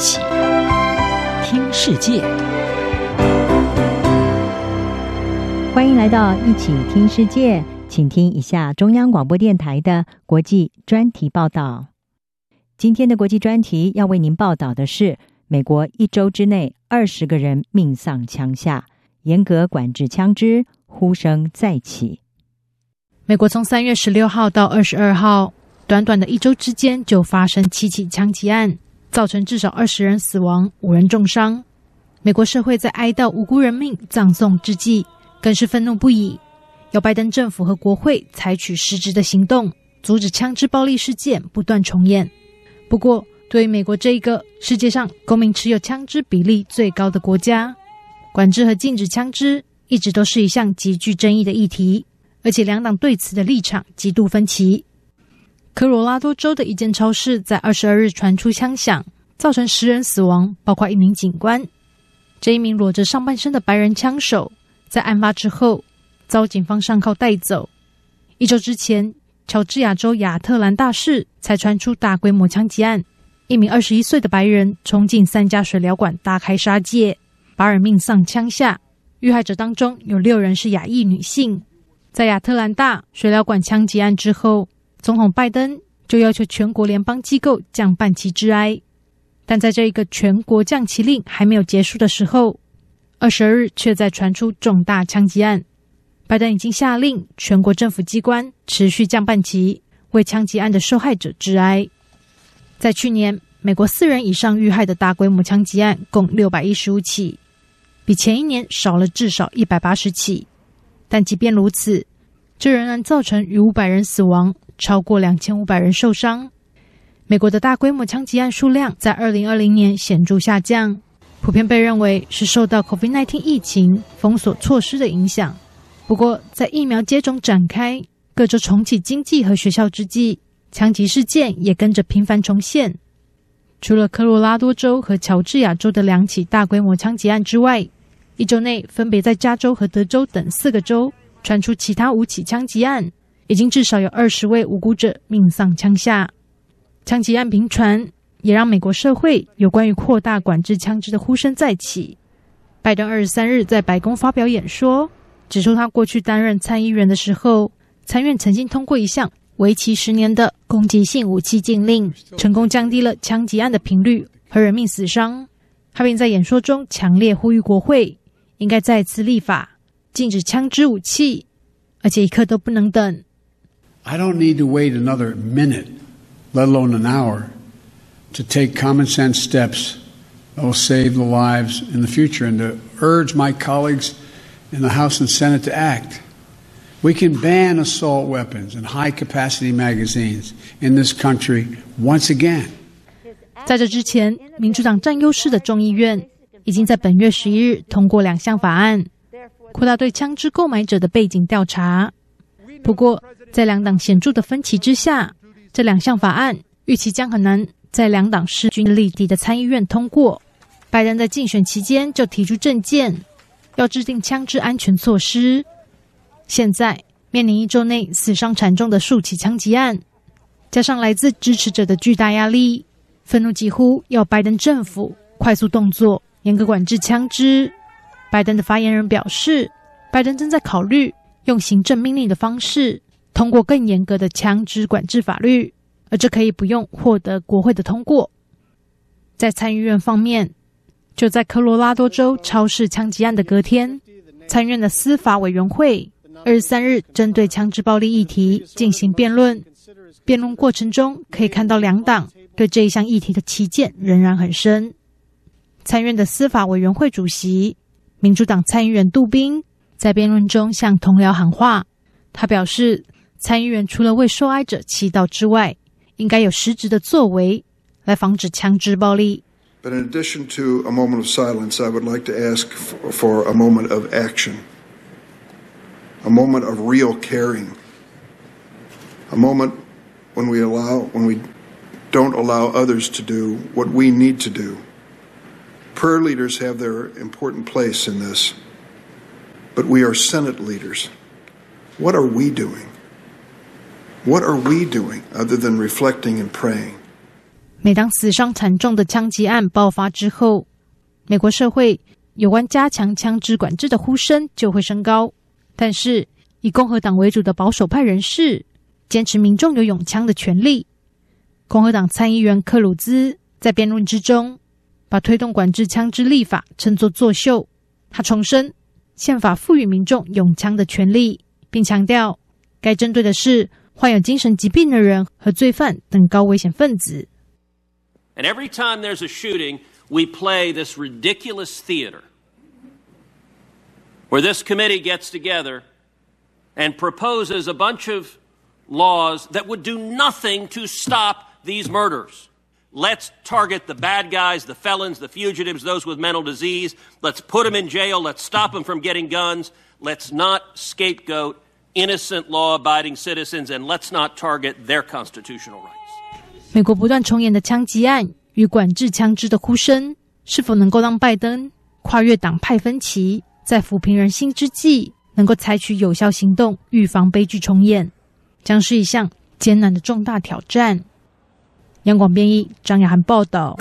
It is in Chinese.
起听世界，欢迎来到一起听世界，请听一下中央广播电台的国际专题报道。今天的国际专题要为您报道的是：美国一周之内二十个人命丧枪下，严格管制枪支，呼声再起。美国从三月十六号到二十二号，短短的一周之间就发生七起枪击案，造成至少二十人死亡，五人重伤。美国社会在哀悼无辜人命葬送之际，更是愤怒不已，要拜登政府和国会采取实质的行动，阻止枪支暴力事件不断重演。不过，对于美国这一个世界上公民持有枪支比例最高的国家，管制和禁止枪支一直都是一项极具争议的议题。而且两党对此的立场极度分歧。科罗拉多州的一间超市在二十二日传出枪响，造成十人死亡，包括一名警官。这一名裸着上半身的白人枪手，在案发之后遭警方上铐带走。一周之前，乔治亚州亚特兰大市才传出大规模枪击案，一名二十一岁的白人冲进三家水疗馆大开杀戒，八人命丧枪下。遇害者当中有六人是亚裔女性。在亚特兰大水疗馆枪击案之后，总统拜登就要求全国联邦机构降半旗致哀。但在这一个全国降旗令还没有结束的时候，二十二日却在传出重大枪击案。拜登已经下令全国政府机关持续降半旗，为枪击案的受害者致哀。在去年，美国四人以上遇害的大规模枪击案共六百一十五起，比前一年少了至少一百八十起。但即便如此，这仍然造成逾五百人死亡，超过两千五百人受伤。美国的大规模枪击案数量在二零二零年显著下降，普遍被认为是受到 COVID-19 疫情封锁措施的影响。不过，在疫苗接种展开、各州重启经济和学校之际，枪击事件也跟着频繁重现。除了科罗拉多州和乔治亚州的两起大规模枪击案之外，一周内，分别在加州和德州等四个州传出其他五起枪击案，已经至少有二十位无辜者命丧枪下。枪击案频传，也让美国社会有关于扩大管制枪支的呼声再起。拜登二十三日在白宫发表演说，指出他过去担任参议员的时候，参院曾经通过一项为期十年的攻击性武器禁令，成功降低了枪击案的频率和人命死伤。他并在演说中强烈呼吁国会。应该再次立法禁止枪支武器，而且一刻都不能等。I don't need to wait another minute, let alone an hour, to take common sense steps that will save the lives in the future and to urge my colleagues in the House and Senate to act. We can ban assault weapons and high capacity magazines in this country once again. 在这之前，民主党占优势的众议院。已经在本月十一日通过两项法案， 扩大对枪支购买者的背景调查。不过，在两党显著的分歧之下，这两项法案预期将很难在两党势均力敌的参议院通过。拜登在竞选期间就提出政见，要制定枪支安全措施。现在面临一周内死伤惨重的数起枪击案，加上来自支持者的巨大压力，愤怒几乎要拜登政府快速动作。严格管制枪支。拜登的发言人表示，拜登正在考虑用行政命令的方式通过更严格的枪支管制法律，而这可以不用获得国会的通过。在参议院方面，就在科罗拉多州超市枪击案的隔天，参院的司法委员会二十三日针对枪支暴力议题进行辩论。辩论过程中，可以看到两党对这一项议题的歧见仍然很深。参院的司法委员会主席、民主党参议员杜宾在辩论中向同僚喊话。他表示，参议员除了为受害者祈祷之外，应该有实质的作为来防止枪支暴力。But in addition to a moment of silence, I would like to ask for a moment of action, a moment of real caring, a moment when we allow, when we don't allow others to do what we need to do. Prayer leaders have their important place in this, but we are Senate leaders. What are we doing? What are we doing other than reflecting and praying? 每当死伤惨重的枪击案爆发之后，美国社会有关加强枪支管制的呼声就会升高。但是，以共和党为主的保守派人士坚持民众有拥枪的权利。共和党参议员克鲁兹在辩论之中，把推动管制枪支立法称作作秀。他重申，宪法赋予民众拥枪的权利，并强调该针对的是患有精神疾病的人和罪犯等高危险分子。And every time there's a shooting, we play this ridiculous theater where this committee gets together and proposes a bunch of laws that would do nothing to stop these murders. Let's target the bad guys, the felons, the fugitives, those with mental disease. Let's put them in jail. Let's stop them from getting guns. Let's not scapegoat innocent law abiding citizens and let's not target their constitutional rights. 美国不断重演的枪击案与管制枪支的呼声，是否能够让拜登跨越党派分歧，在抚平人心之际，能够采取有效行动，预防悲剧重演，将是一项艰难的重大挑战。央广编译张雅涵报道。